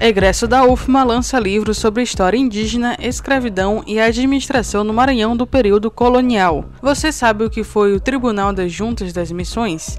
Egresso da UFMA lança livro sobre história indígena, escravidão e administração no Maranhão do período colonial. Você sabe o que foi o Tribunal das Juntas das Missões?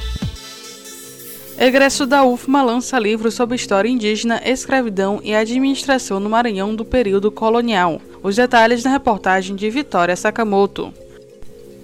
Egresso da UFMA lança livro sobre história indígena, escravidão e administração no Maranhão do período colonial. Os detalhes na reportagem de Vitória Sakamoto.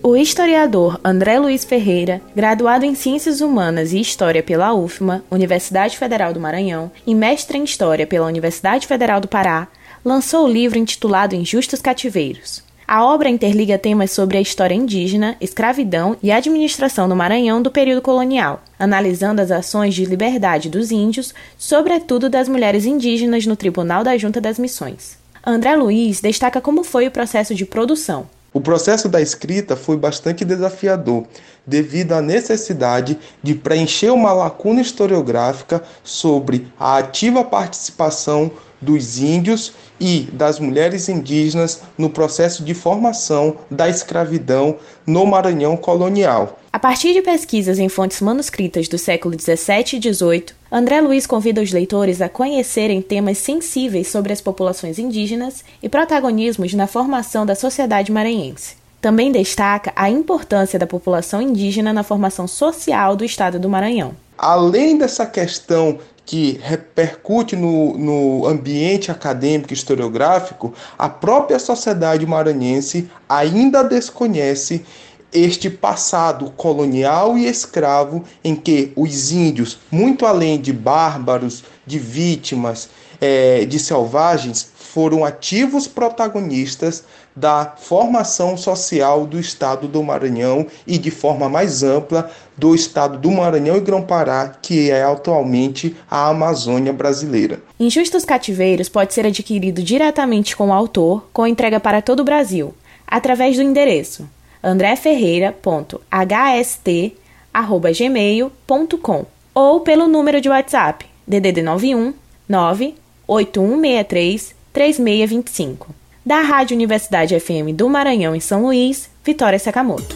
O historiador André Luiz Ferreira, graduado em Ciências Humanas e História pela UFMA, Universidade Federal do Maranhão, e mestre em História pela Universidade Federal do Pará, lançou o livro intitulado Injustos Cativeiros. A obra interliga temas sobre a história indígena, escravidão e administração no Maranhão do período colonial, analisando as ações de liberdade dos índios, sobretudo das mulheres indígenas no Tribunal da Junta das Missões. André Luiz destaca como foi o processo de produção. O processo da escrita foi bastante desafiador, devido à necessidade de preencher uma lacuna historiográfica sobre a ativa participação dos índios e das mulheres indígenas no processo de formação da escravidão no Maranhão colonial. A partir de pesquisas em fontes manuscritas do século 17 e 18, André Luiz convida os leitores a conhecerem temas sensíveis sobre as populações indígenas e protagonismos na formação da sociedade maranhense. Também destaca a importância da população indígena na formação social do estado do Maranhão. Além dessa questão que repercute no, no ambiente acadêmico e historiográfico, a própria sociedade maranhense ainda desconhece este passado colonial e escravo em que os índios, muito além de bárbaros, de vítimas, é, de selvagens, foram ativos protagonistas da formação social do estado do Maranhão e, de forma mais ampla, do estado do Maranhão e Grão-Pará, que é atualmente a Amazônia brasileira. Injustos Cativeiros pode ser adquirido diretamente com o autor, com entrega para todo o Brasil, através do endereço andreferreira.hst@gmail.com ou pelo número de WhatsApp DDD 91 98163 3625. Da Rádio Universidade FM do Maranhão em São Luís, Vitória Sakamoto.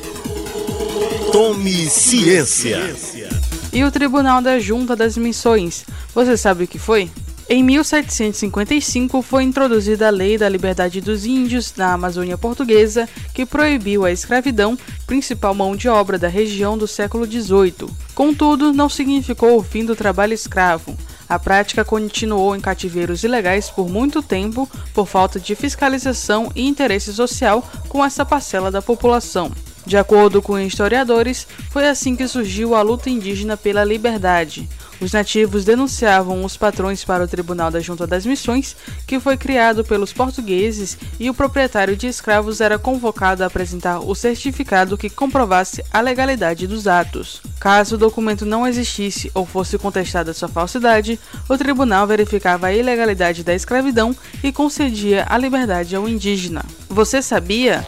Tome ciência. E o Tribunal da Junta das Missões, você sabe o que foi? Em 1755 foi introduzida a Lei da Liberdade dos Índios na Amazônia Portuguesa, que proibiu a escravidão, principal mão de obra da região do século XVIII. Contudo, não significou o fim do trabalho escravo. A prática continuou em cativeiros ilegais por muito tempo por falta de fiscalização e interesse social com essa parcela da população. De acordo com historiadores, foi assim que surgiu a luta indígena pela liberdade. Os nativos denunciavam os patrões para o Tribunal da Junta das Missões, que foi criado pelos portugueses, e o proprietário de escravos era convocado a apresentar o certificado que comprovasse a legalidade dos atos. Caso o documento não existisse ou fosse contestada sua falsidade, o tribunal verificava a ilegalidade da escravidão e concedia a liberdade ao indígena. Você sabia?